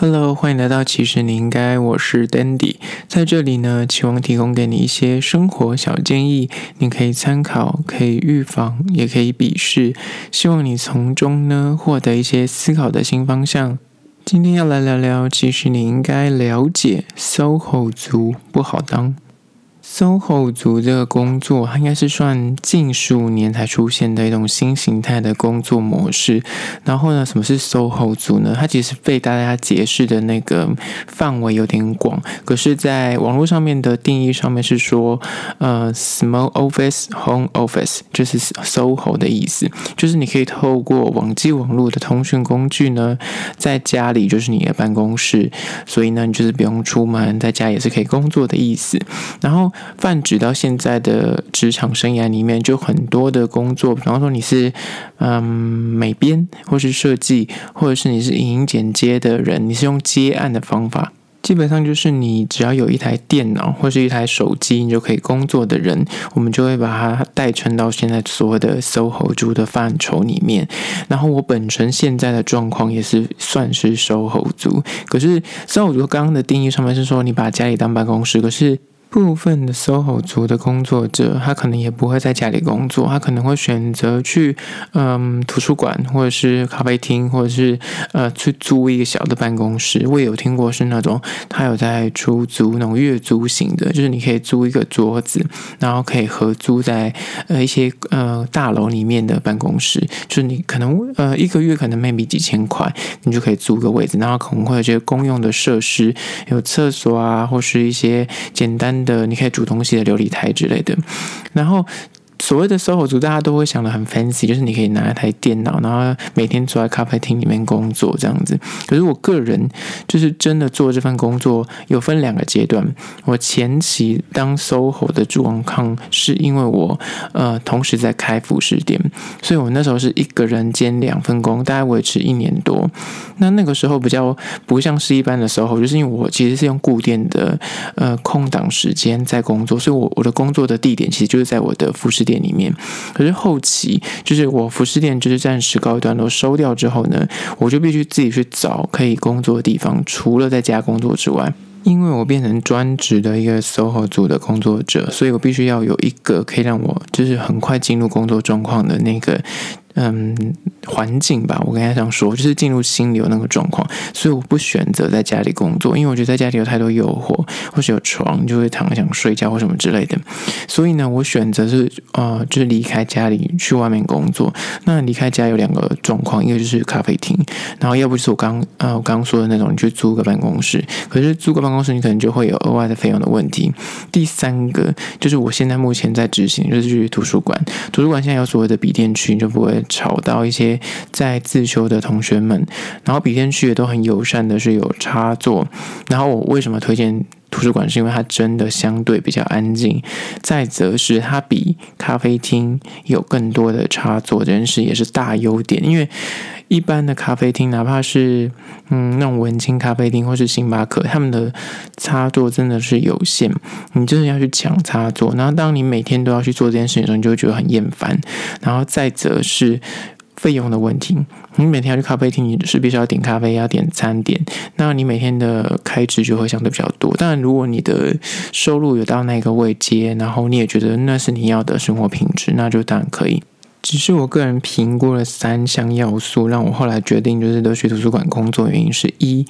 Hello，欢迎来到其实你应该，我是 Dandy，在这里呢，期望提供给你一些生活小建议，你可以参考，可以预防，也可以鄙视，希望你从中呢获得一些思考的新方向。今天要来聊聊，其实你应该了解，SOHO 族不好当。SOHO 族这个工作，它应该是算近十五年才出现的一种新形态的工作模式。然后呢，什么是 SOHO 族呢？它其实被大家解释的那个范围有点广。可是，在网络上面的定义上面是说，呃，small office home office 就是 SOHO 的意思，就是你可以透过网际网络的通讯工具呢，在家里就是你的办公室，所以呢，你就是不用出门，在家也是可以工作的意思。然后泛指到现在的职场生涯里面，就很多的工作，比方说你是嗯美编，或是设计，或者是你是影音剪接的人，你是用接案的方法，基本上就是你只要有一台电脑或是一台手机，你就可以工作的人，我们就会把它代称到现在所谓的 SOHO 族的范畴里面。然后我本身现在的状况也是算是 SOHO 族，可是 SOHO 族刚刚的定义上面是说你把家里当办公室，可是。部分的 SOHO 族的工作者，他可能也不会在家里工作，他可能会选择去嗯图书馆，或者是咖啡厅，或者是呃去租一个小的办公室。我也有听过是那种他有在出租那种月租型的，就是你可以租一个桌子，然后可以合租在呃一些呃大楼里面的办公室，就是你可能呃一个月可能 maybe 几千块，你就可以租个位置，然后可能会有这些公用的设施，有厕所啊，或是一些简单。的你可以煮东西的琉璃台之类的，然后。所谓的 SOHO 族，大家都会想的很 fancy，就是你可以拿一台电脑，然后每天坐在咖啡厅里面工作这样子。可是我个人就是真的做这份工作，有分两个阶段。我前期当 SOHO 的状况，是因为我呃同时在开服饰店，所以我那时候是一个人兼两份工，大概维持一年多。那那个时候比较不像是一般的 SOHO，就是因为我其实是用固定的呃空档时间在工作，所以我我的工作的地点其实就是在我的服饰店里面，可是后期就是我服饰店就是暂时告一段落收掉之后呢，我就必须自己去找可以工作的地方，除了在家工作之外，因为我变成专职的一个 SOHO 组的工作者，所以我必须要有一个可以让我就是很快进入工作状况的那个。嗯，环境吧，我跟他这样说，就是进入心流那个状况，所以我不选择在家里工作，因为我觉得在家里有太多诱惑，或是有床，就会躺想睡觉或什么之类的。所以呢，我选择是呃，就是离开家里去外面工作。那离开家有两个状况，一个就是咖啡厅，然后要不就是我刚呃我刚刚说的那种，你去租个办公室。可是租个办公室，你可能就会有额外的费用的问题。第三个就是我现在目前在执行，就是去图书馆。图书馆现在有所谓的笔电区，你就不会。吵到一些在自修的同学们，然后笔电区也都很友善的是有插座，然后我为什么推荐图书馆？是因为它真的相对比较安静，再则是它比咖啡厅有更多的插座，这件事也是大优点。因为一般的咖啡厅，哪怕是嗯那种文青咖啡厅或是星巴克，他们的插座真的是有限，你就是要去抢插座。然后当你每天都要去做这件事情的时候，你就会觉得很厌烦。然后再则是费用的问题，你每天要去咖啡厅，你是必须要点咖啡，要点餐点，那你每天的开支就会相对比较多。但，如果你的收入有到那个位阶，然后你也觉得那是你要的生活品质，那就当然可以。只是我个人评估了三项要素，让我后来决定就是都去图书馆工作，原因是一。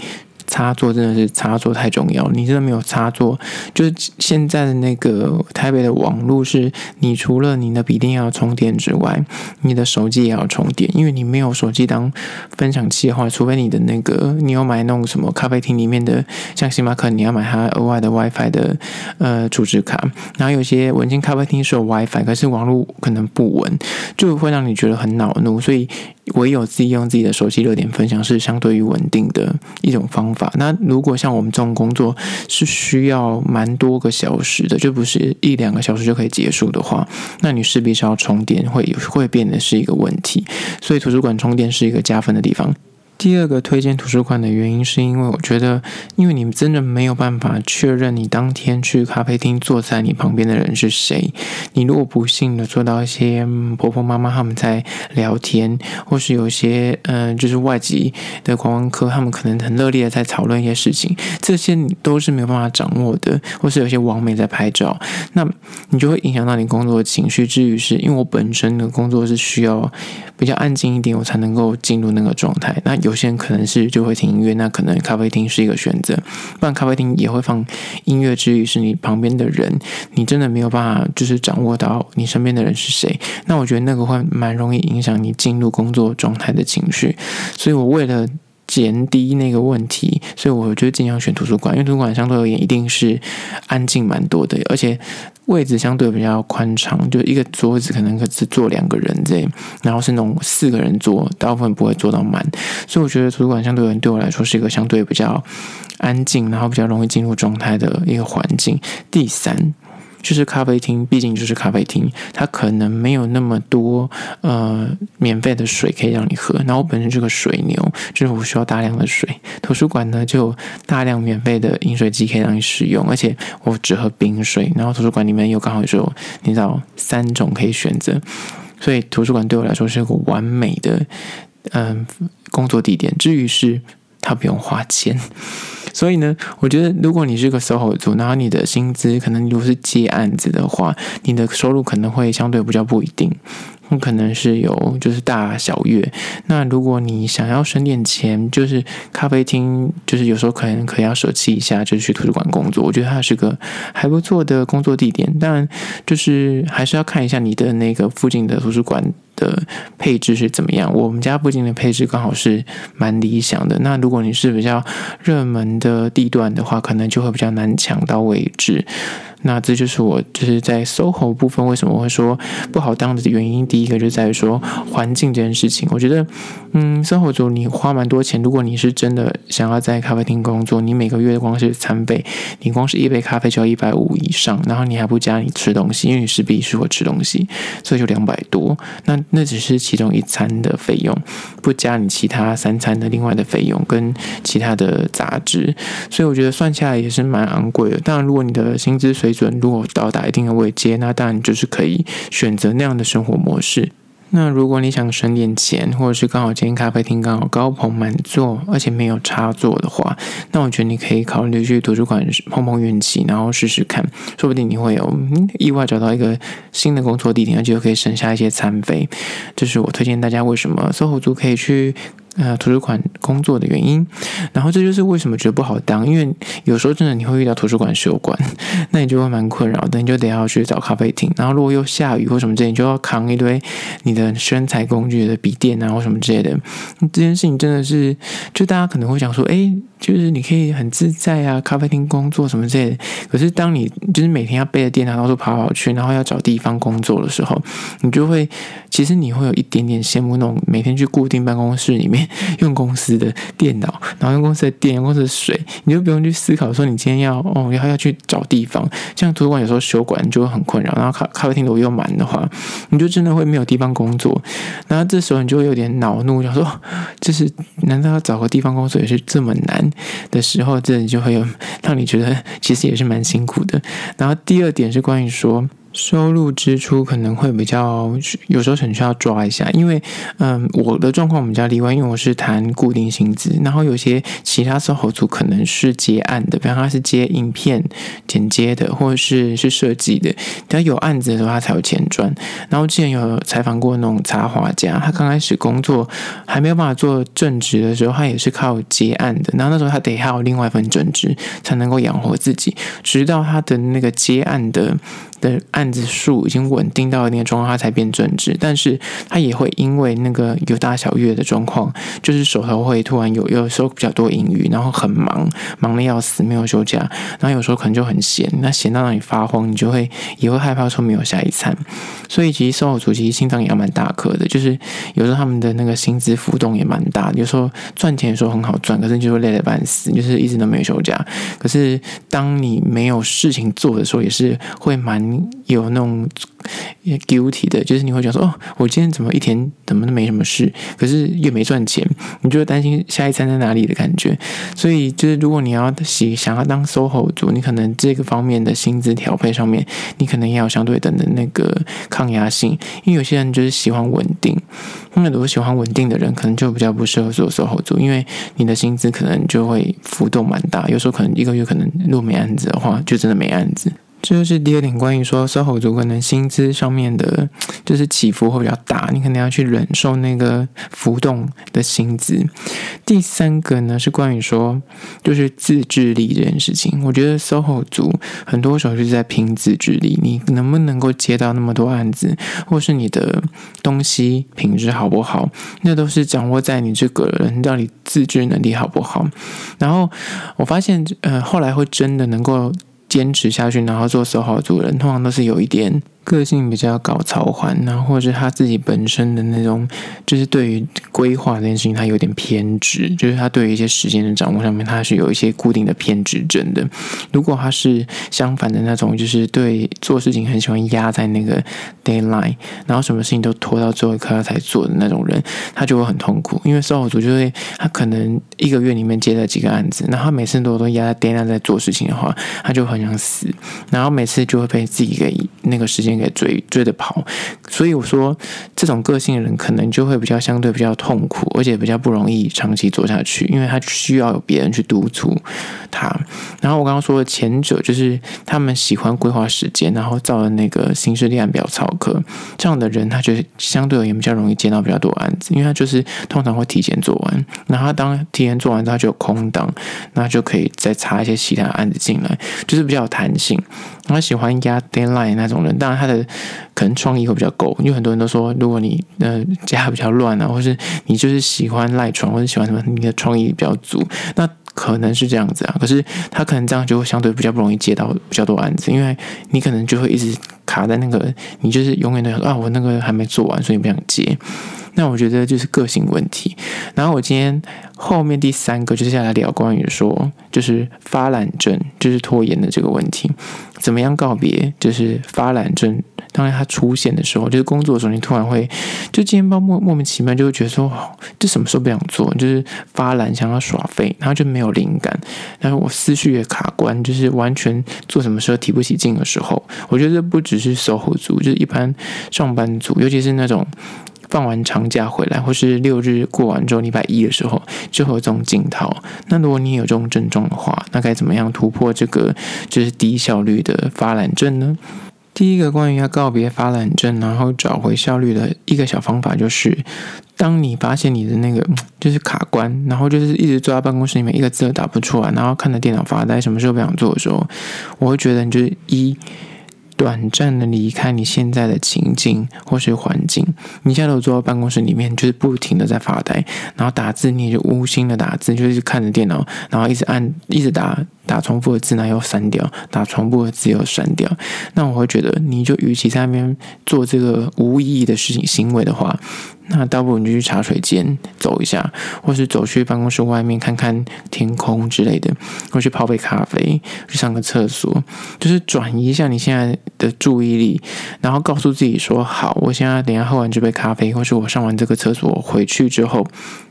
插座真的是插座太重要，你真的没有插座，就是现在的那个台北的网络是，你除了你的笔电要充电之外，你的手机也要充电，因为你没有手机当分享器的话，除非你的那个你有买那种什么咖啡厅里面的，像星巴克你要买它额外的 WiFi 的呃储值卡，然后有些文青咖啡厅是有 WiFi，可是网络可能不稳，就会让你觉得很恼怒，所以。唯有自己用自己的手机热点分享是相对于稳定的一种方法。那如果像我们这种工作是需要蛮多个小时的，就不是一两个小时就可以结束的话，那你势必是要充电，会会变得是一个问题。所以图书馆充电是一个加分的地方。第二个推荐图书馆的原因，是因为我觉得，因为你真的没有办法确认你当天去咖啡厅坐在你旁边的人是谁。你如果不幸的坐到一些婆婆妈妈他们在聊天，或是有些嗯、就是外籍的观光客，他们可能很热烈的在讨论一些事情，这些你都是没有办法掌握的。或是有些网美在拍照，那你就会影响到你工作的情绪。至于是因为我本身的工作是需要比较安静一点，我才能够进入那个状态。那有有些人可能是就会听音乐，那可能咖啡厅是一个选择。不然咖啡厅也会放音乐，之余是你旁边的人，你真的没有办法就是掌握到你身边的人是谁。那我觉得那个会蛮容易影响你进入工作状态的情绪。所以我为了减低那个问题，所以我就尽量选图书馆，因为图书馆相对而言一定是安静蛮多的，而且位置相对比较宽敞，就一个桌子可能可只坐两个人这样，然后是那种四个人坐，大部分不会坐到满，所以我觉得图书馆相对而言对我来说是一个相对比较安静，然后比较容易进入状态的一个环境。第三。就是咖啡厅，毕竟就是咖啡厅，它可能没有那么多呃免费的水可以让你喝。然后我本身是个水牛，就是我需要大量的水。图书馆呢，就有大量免费的饮水机可以让你使用，而且我只喝冰水。然后图书馆里面又刚好有你知道三种可以选择，所以图书馆对我来说是一个完美的嗯、工作地点。至于是它不用花钱。所以呢，我觉得如果你是个 SOHO 族，然后你的薪资可能如果是接案子的话，你的收入可能会相对比较不一定，那可能是有就是大小月。那如果你想要省点钱，就是咖啡厅，就是有时候可能可以要舍弃一下，就是去图书馆工作。我觉得它是个还不错的工作地点，但就是还是要看一下你的那个附近的图书馆的配置是怎么样？我们家附近的配置刚好是蛮理想的。那如果你是比较热门的地段的话，可能就会比较难抢到位置。那这就是我就是在 SOHO 部分为什么会说不好当的原因。第一个就在于说环境这件事情，我觉得，嗯，SOHO 族你花蛮多钱。如果你是真的想要在咖啡厅工作，你每个月光是餐费，你光是一杯咖啡就要一百五以上，然后你还不加你吃东西，因为你势必是会吃东西，所以就两百多。那那只是其中一餐的费用，不加你其他三餐的另外的费用跟其他的杂支，所以我觉得算下来也是蛮昂贵的。当然，如果你的薪资水准如果到达一定的位阶，那当然就是可以选择那样的生活模式。那如果你想省点钱，或者是刚好今天咖啡厅刚好高朋满座，而且没有插座的话，那我觉得你可以考虑去图书馆碰碰运气，然后试试看，说不定你会有意外找到一个新的工作地点，而且又可以省下一些餐费。这是我推荐大家为什么 SOHO 族可以去。呃，图书馆工作的原因，然后这就是为什么觉得不好当，因为有时候真的你会遇到图书馆休馆，那你就会蛮困扰的，你就得要去找咖啡厅，然后如果又下雨或什么之类，你就要扛一堆你的生财工具的笔电啊或什么之类的，这件事情真的是，就大家可能会想说，哎。就是你可以很自在啊，咖啡厅工作什么之类的。可是当你就是每天要背着电脑到处跑跑去，然后要找地方工作的时候，你就会其实你会有一点点羡慕那种每天去固定办公室里面 用公司的电脑，然后用公司的电、用公司的水，你就不用去思考说你今天要哦要要去找地方。像图书馆有时候休馆就会很困扰，然后咖咖啡厅如果又满的话，你就真的会没有地方工作。然后这时候你就会有点恼怒，想说就是难道要找个地方工作也是这么难？的时候，这你就会有让你觉得其实也是蛮辛苦的。然后第二点是关于说。收入支出可能会比较，有时候很需要抓一下，因为，嗯，我的状况比较例外，因为我是谈固定薪资，然后有些其他售后组可能是接案的，比方他是接影片剪接的，或者是是设计的，他有案子的时候他才有钱赚。然后之前有采访过那种插画家，他刚开始工作还没有办法做正职的时候，他也是靠接案的，然后那时候他得还有另外一份正职才能够养活自己，直到他的那个接案的。的案子数已经稳定到一定的状况，他才变正职。但是他也会因为那个有大小月的状况，就是手头会突然有有时候比较多盈余，然后很忙，忙的要死，没有休假。然后有时候可能就很闲，那闲到让你发慌，你就会也会害怕说没有下一餐。所以其实售后组其实心脏也蛮大颗的，就是有时候他们的那个薪资浮动也蛮大的。有时候赚钱的时候很好赚，可是就会累得半死，就是一直都没有休假。可是当你没有事情做的时候，也是会蛮。有那种 guilty 的，就是你会觉得说，哦，我今天怎么一天怎么都没什么事，可是又没赚钱，你就会担心下一餐在哪里的感觉。所以就是如果你要喜想要当 SOHO 族，你可能这个方面的薪资调配上面，你可能也要相对等的那个抗压性，因为有些人就是喜欢稳定，因为如果喜欢稳定的人，可能就比较不适合做 SOHO 族，因为你的薪资可能就会浮动蛮大，有时候可能一个月可能如果没案子的话，就真的没案子。这就是第二点，关于说 SOHO 族可能薪资上面的，就是起伏会比较大，你可能要去忍受那个浮动的薪资。第三个呢是关于说，就是自制力这件事情。我觉得 SOHO 族很多时候就是在拼自制力，你能不能够接到那么多案子，或是你的东西品质好不好，那都是掌握在你这个人到底自制能力好不好。然后我发现，呃，后来会真的能够。坚持下去，然后做守好主人，通常都是有一点。个性比较搞操烦，然后或者是他自己本身的那种，就是对于规划这件事情，他有点偏执，就是他对于一些时间的掌握上面，他是有一些固定的偏执症的。如果他是相反的那种，就是对做事情很喜欢压在那个 deadline，然后什么事情都拖到最后一刻他才做的那种人，他就会很痛苦。因为 SOHO 族就会他可能一个月里面接了几个案子，然后他每次都都压在 deadline 在做事情的话，他就很想死，然后每次就会被自己给那个时间。给追追着跑，所以我说这种个性的人可能就会比较相对比较痛苦，而且比较不容易长期做下去，因为他需要有别人去督促他。然后我刚刚说的前者就是他们喜欢规划时间，然后照着那个行事历案表操课，这样的人他就相对而言比较容易接到比较多案子，因为他就是通常会提前做完，然后他当提前做完之后他就有空档，那就可以再插一些其他案子进来，就是比较有弹性。他喜欢压 deadline 那种人，当然他的可能创意会比较够，因为很多人都说，如果你呃家比较乱啊，或是你就是喜欢赖床，或者喜欢什么，你的创意比较足，那可能是这样子啊。可是他可能这样就会相对比较不容易接到比较多案子，因为你可能就会一直卡在那个，你就是永远都想啊，我那个还没做完，所以不想接。那我觉得就是个性问题。然后我今天后面第三个就是下来聊关于说，就是发懒症，就是拖延的这个问题。怎么样告别？就是发懒症，当然它出现的时候，就是工作的时候，你突然会就今天包莫莫名其妙就会觉得说，哦，这什么时候不想做？就是发懒，想要耍废，然后就没有灵感，然后我思绪也卡关，就是完全做什么时候提不起劲的时候。我觉得这不只是售后族，就是一般上班族，尤其是那种。放完长假回来，或是六日过完之后，礼拜一的时候就会有这种镜头。那如果你有这种症状的话，那该怎么样突破这个就是低效率的发懒症呢？第一个关于要告别发懒症，然后找回效率的一个小方法，就是当你发现你的那个就是卡关，然后就是一直坐在办公室里面一个字都打不出来，然后看着电脑发呆，什么时候不想做的时候，我会觉得你就是一。短暂的离开你现在的情境或是环境，你现在都坐在办公室里面，就是不停的在发呆，然后打字你就无心的打字，就是看着电脑，然后一直按，一直打。打重复的字，那又删掉；打重复的字又删掉。那我会觉得，你就与其在那边做这个无意义的事情行为的话，那倒不如你就去茶水间走一下，或是走去办公室外面看看天空之类的，或去泡杯咖啡，去上个厕所，就是转移一下你现在的注意力，然后告诉自己说：好，我现在等下喝完这杯咖啡，或是我上完这个厕所回去之后。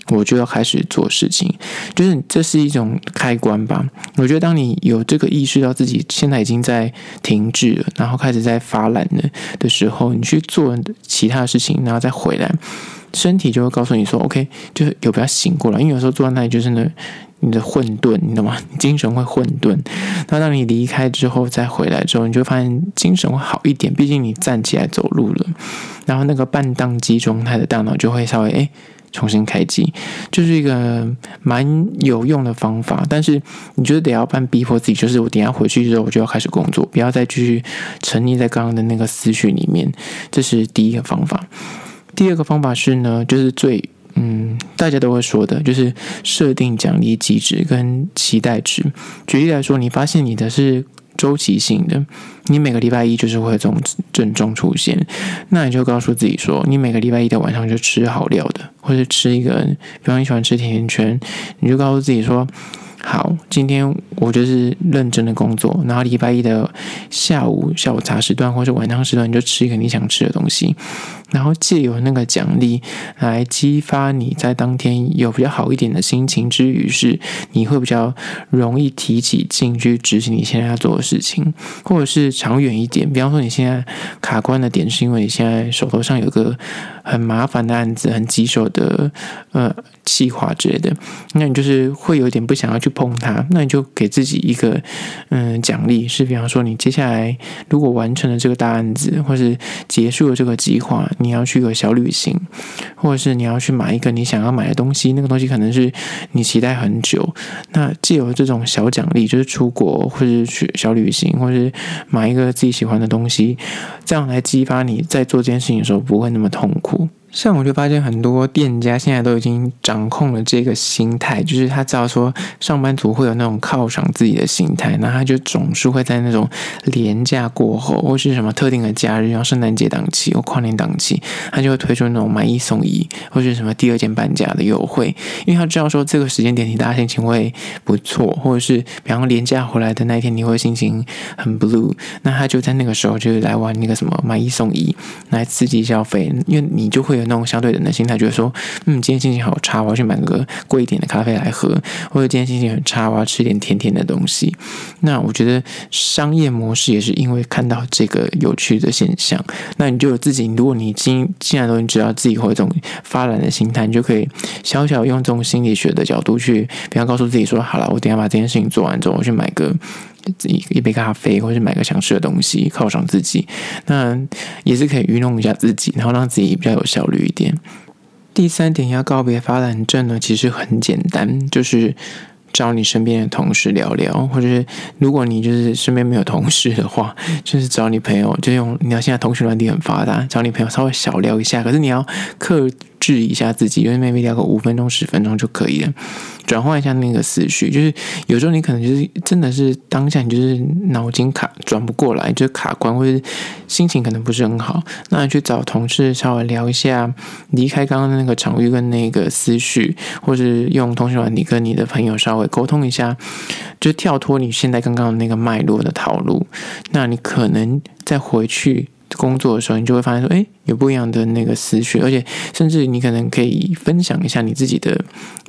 我就要开始做事情，就是这是一种开关吧。我觉得当你有这个意识到自己现在已经在停滞了，然后开始在发懒了的时候，你去做其他的事情，然后再回来，身体就会告诉你说：“OK，就是有不要醒过来。”因为有时候坐在那里就是呢，你的混沌，你懂吗？精神会混沌。那当你离开之后再回来之后，你就发现精神会好一点。毕竟你站起来走路了，然后那个半宕机状态的大脑就会稍微诶。重新开机就是一个蛮有用的方法，但是你觉得得要办逼迫自己，就是我等下回去之后我就要开始工作，不要再继续沉溺在刚刚的那个思绪里面。这是第一个方法。第二个方法是呢，就是最嗯大家都会说的，就是设定奖励机制跟期待值。举例来说，你发现你的是。周期性的，你每个礼拜一就是会有这种症状出现，那你就告诉自己说，你每个礼拜一的晚上就吃好料的，或者吃一个，比方你喜欢吃甜甜圈，你就告诉自己说，好，今天我就是认真的工作，然后礼拜一的下午下午茶时段或者晚上时段，你就吃一个你想吃的东西，然后借由那个奖励来激发你在当天有比较好一点的心情之余，是你会比较容易提起劲去执行你现在要做的事情，或者是长远一点，比方说你现在卡关的点是因为你现在手头上有个很麻烦的案子，很棘手的呃计划之类的，那你就是会有点不想要去碰它，那你就给自己一个嗯奖励，是比方说你接下来如果完成了这个大案子，或是结束了这个计划，你要去个小旅行，或者是你要去买一个你想要买的东西，那个东西可能是你期待很久。那既有这种小奖励，就是出国或者去小旅行，或是买一个自己喜欢的东西，这样来激发你在做这件事情的时候不会那么痛苦。像我就发现很多店家现在都已经掌控了这个心态，就是他知道说上班族会有那种犒赏自己的心态，那他就总是会在那种连假过后或是什么特定的假日，像圣诞节档期或跨年档期，他就会推出那种买一送一或是什么第二件半价的优惠，因为他知道说这个时间点你大家心情会不错，或者是比方说连假回来的那一天你会心情很 blue，那他就在那个时候就是来玩那个什么买一送一来刺激消费，因为你就会有。那种相对人的心态，觉得说，嗯，今天心情好差，我要去买个贵一点的咖啡来喝；或者今天心情很差，我要吃点甜甜的东西。那我觉得商业模式也是因为看到这个有趣的现象，那你就有自己，如果你今既然都你知道自己会有这种发展的心态，你就可以小小用这种心理学的角度去，比方告诉自己说，好了，我等下把这件事情做完之后，我去买个。自己一杯咖啡，或者买个想吃的东西犒赏自己，那也是可以愚弄一下自己，然后让自己比较有效率一点。第三点要告别发懒症呢，其实很简单，就是找你身边的同事聊聊，或者是如果你就是身边没有同事的话，就是找你朋友，就用你要现在通讯软体很发达，找你朋友稍微小聊一下，可是你要克制一下自己，因为 maybe 聊个五分钟、十分钟就可以了。转换一下那个思绪，就是有时候你可能就是真的是当下你就是脑筋卡转不过来，就是卡关，或者心情可能不是很好，那你去找同事稍微聊一下，离开刚刚的那个场域跟那个思绪，或是用通讯软体跟你的朋友稍微沟通一下，就跳脱你现在刚刚的那个脉络的套路，那你可能再回去。工作的时候，你就会发现说，哎，有不一样的那个思绪，而且甚至你可能可以分享一下你自己的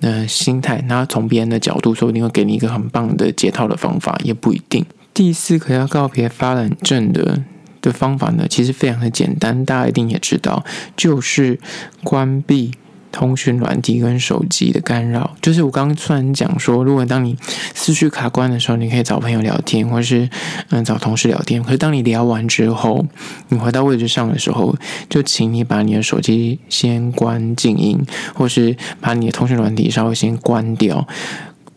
呃心态，然后从别人的角度说，你会给你一个很棒的解套的方法，也不一定。第四个要告别发懒症的的方法呢，其实非常的简单，大家一定也知道，就是关闭。通讯软体跟手机的干扰，就是我刚刚突然讲说，如果当你思绪卡关的时候，你可以找朋友聊天，或是嗯找同事聊天。可是当你聊完之后，你回到位置上的时候，就请你把你的手机先关静音，或是把你的通讯软体稍微先关掉，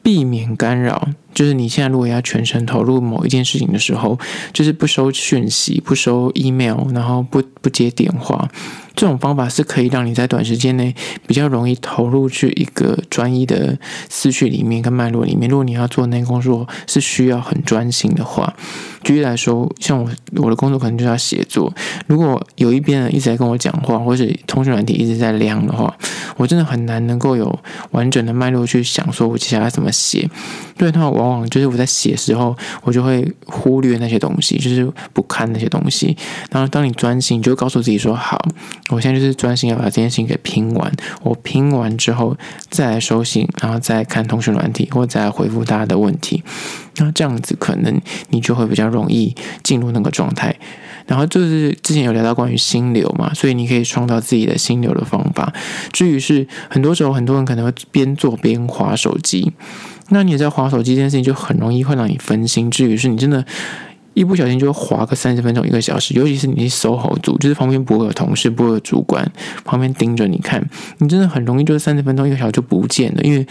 避免干扰。就是你现在如果要全程投入某一件事情的时候，就是不收讯息、不收 email，然后不不接电话。这种方法是可以让你在短时间内比较容易投入去一个专一的思绪里面跟脉络里面。如果你要做那个工作是需要很专心的话，举例来说，像我我的工作可能就是要写作。如果有一边人一直在跟我讲话，或是通讯软体一直在亮的话，我真的很难能够有完整的脉络去想说我接下来怎么写。对，那往往就是我在写的时候，我就会忽略那些东西，就是不看那些东西。然后当你专心，你就告诉自己说好。我现在就是专心要把这件事情给拼完。我拼完之后再来收信，然后再看通讯软体，或再来回复大家的问题。那这样子可能你就会比较容易进入那个状态。然后就是之前有聊到关于心流嘛，所以你可以创造自己的心流的方法。至于是很多时候很多人可能会边做边划手机，那你在划手机这件事情就很容易会让你分心。至于是你真的。一不小心就划个三十分钟、一个小时，尤其是你是 SOHO 组，就是旁边不会有同事、不会有主管旁边盯着你看，你真的很容易就是三十分钟、一个小时就不见了，因为。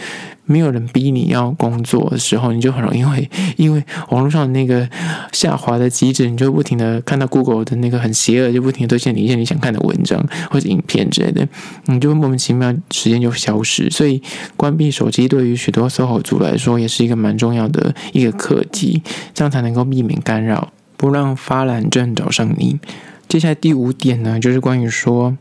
没有人逼你要工作的时候，你就很容易会 因为网络上的那个下滑的机制，你就不停的看到 Google 的那个很邪恶，就不停的推荐你一些你想看的文章或者影片之类的，你就会莫名其妙时间就消失。所以关闭手机对于许多 SOHO 族来说，也是一个蛮重要的一个课题，这样才能够避免干扰，不让发懒症找上你。接下来第五点呢，就是关于说。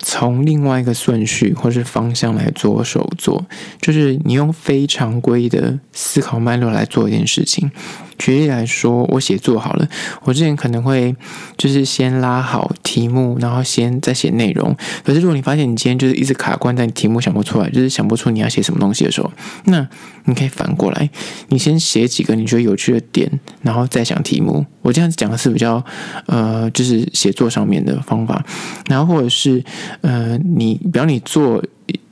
从另外一个顺序或是方向来着手做，就是你用非常规的思考脉络来做一件事情。举例来说，我写作好了，我之前可能会就是先拉好题目，然后先再写内容。可是如果你发现你今天就是一直卡关在你题目想不出来，就是想不出你要写什么东西的时候，那你可以反过来，你先写几个你觉得有趣的点，然后再想题目。我这样子讲的是比较呃，就是写作上面的方法，然后或者是呃，你比方你做。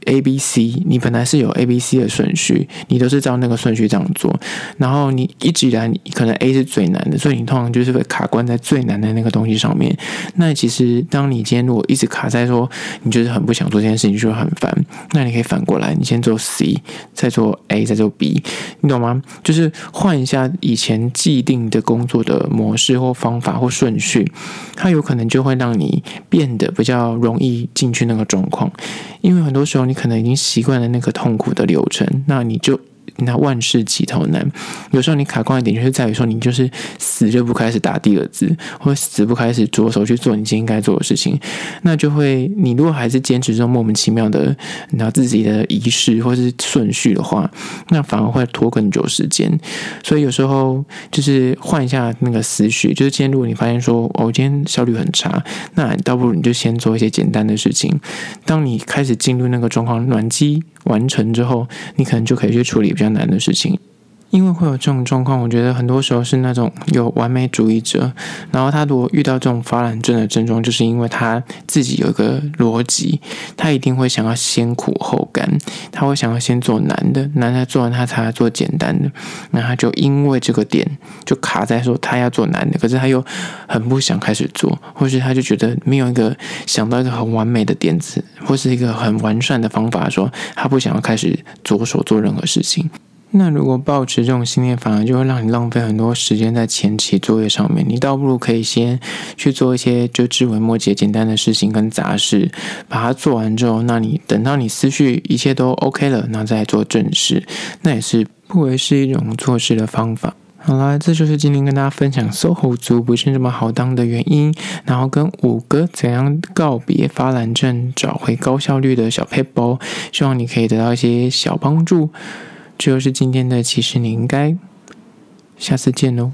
A、B、C，你本来是有 A、B、C 的顺序，你都是照那个顺序这样做。然后你一直以来，可能 A 是最难的，所以你通常就是会卡关在最难的那个东西上面。那其实，当你今天如果一直卡在说，你就是很不想做这件事情，就会很烦。那你可以反过来，你先做 C，再做 A，再做 B，你懂吗？就是换一下以前既定的工作的模式或方法或顺序，它有可能就会让你变得比较容易进去那个状况。因为很多时候你可能已经习惯了那个痛苦的流程，那你就。那万事起头难，有时候你卡关的点就是在于说，你就是死就不开始打第二字，或者死不开始着手去做你今天该做的事情，那就会，你如果还是坚持这种莫名其妙的拿自己的仪式或是顺序的话，那反而会拖更久时间。所以有时候就是换一下那个思绪，就是今天如果你发现说，哦，今天效率很差，那倒不如你就先做一些简单的事情。当你开始进入那个状况，暖机完成之后，你可能就可以去处理比较。难的事情，因为会有这种状况，我觉得很多时候是那种有完美主义者，然后他如果遇到这种发懒症的症状，就是因为他自己有一个逻辑，他一定会想要先苦后甘，他会想要先做难的，难的做完他才来做简单的，那他就因为这个点就卡在说他要做难的，可是他又很不想开始做，或是他就觉得没有一个想到一个很完美的点子，或是一个很完善的方法，说他不想要开始着手做任何事情。那如果抱持这种信念，反而就会让你浪费很多时间在前期作业上面。你倒不如可以先去做一些就枝微末节、简单的事情跟杂事，把它做完之后，那你等到你思绪一切都 OK 了，那再做正事，那也是不为是一种做事的方法。好啦，这就是今天跟大家分享 SOHO 族不是这么好当的原因，然后跟五个怎样告别发懒症、找回高效率的小 paper，希望你可以得到一些小帮助。这就是今天的，其实你应该下次见喽。